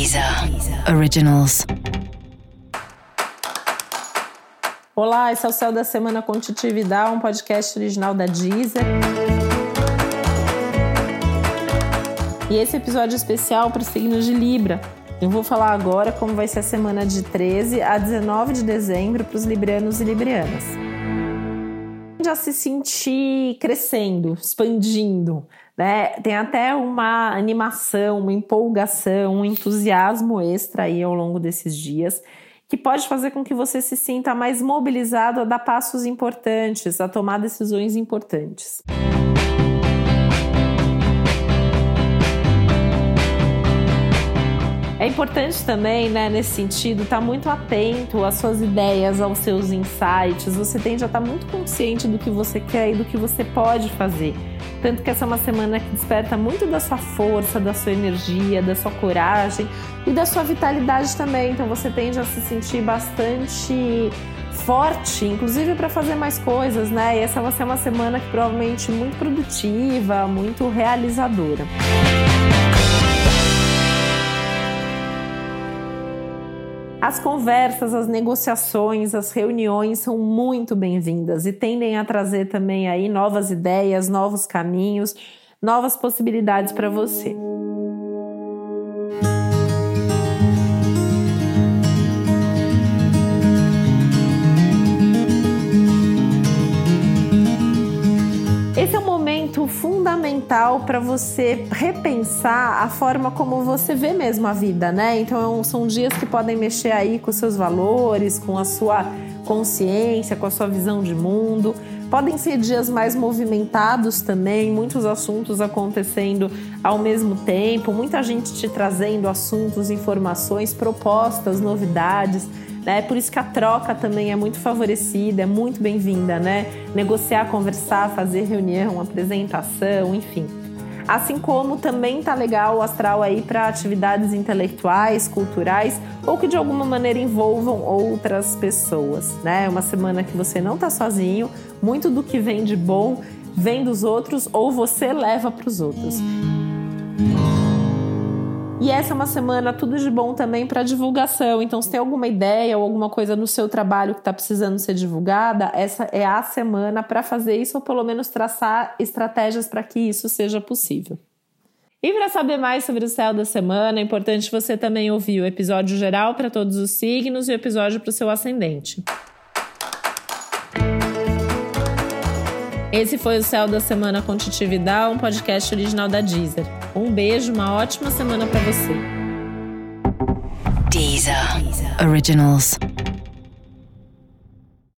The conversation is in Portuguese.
Deezer Originals. Olá, esse é o Céu da Semana com Titividade, um podcast original da Deezer. E esse episódio especial para os signos de Libra. Eu vou falar agora como vai ser a semana de 13 a 19 de dezembro para os librianos e librianas. Já se sentir crescendo, expandindo, né? Tem até uma animação, uma empolgação, um entusiasmo extra aí ao longo desses dias que pode fazer com que você se sinta mais mobilizado a dar passos importantes, a tomar decisões importantes. É importante também, né, nesse sentido, estar tá muito atento às suas ideias, aos seus insights. Você tende a estar tá muito consciente do que você quer e do que você pode fazer. Tanto que essa é uma semana que desperta muito da sua força, da sua energia, da sua coragem e da sua vitalidade também. Então você tende a se sentir bastante forte, inclusive para fazer mais coisas, né? E essa vai ser uma semana que provavelmente muito produtiva, muito realizadora. As conversas, as negociações, as reuniões são muito bem-vindas e tendem a trazer também aí novas ideias, novos caminhos, novas possibilidades para você. Fundamental para você repensar a forma como você vê mesmo a vida, né? Então são dias que podem mexer aí com seus valores, com a sua consciência, com a sua visão de mundo. Podem ser dias mais movimentados também, muitos assuntos acontecendo ao mesmo tempo, muita gente te trazendo assuntos, informações, propostas, novidades né? Por isso que a troca também é muito favorecida, é muito bem-vinda, né? Negociar, conversar, fazer reunião, apresentação, enfim. Assim como também tá legal o astral aí para atividades intelectuais, culturais ou que de alguma maneira envolvam outras pessoas, né? É uma semana que você não tá sozinho, muito do que vem de bom vem dos outros ou você leva para os outros. E essa é uma semana tudo de bom também para divulgação. Então, se tem alguma ideia ou alguma coisa no seu trabalho que está precisando ser divulgada, essa é a semana para fazer isso ou pelo menos traçar estratégias para que isso seja possível. E para saber mais sobre o céu da semana, é importante você também ouvir o episódio geral para todos os signos e o episódio para o seu ascendente. Esse foi o Céu da Semana com Titividade, um podcast original da Deezer. Um beijo, uma ótima semana para você. Deezer. Originals.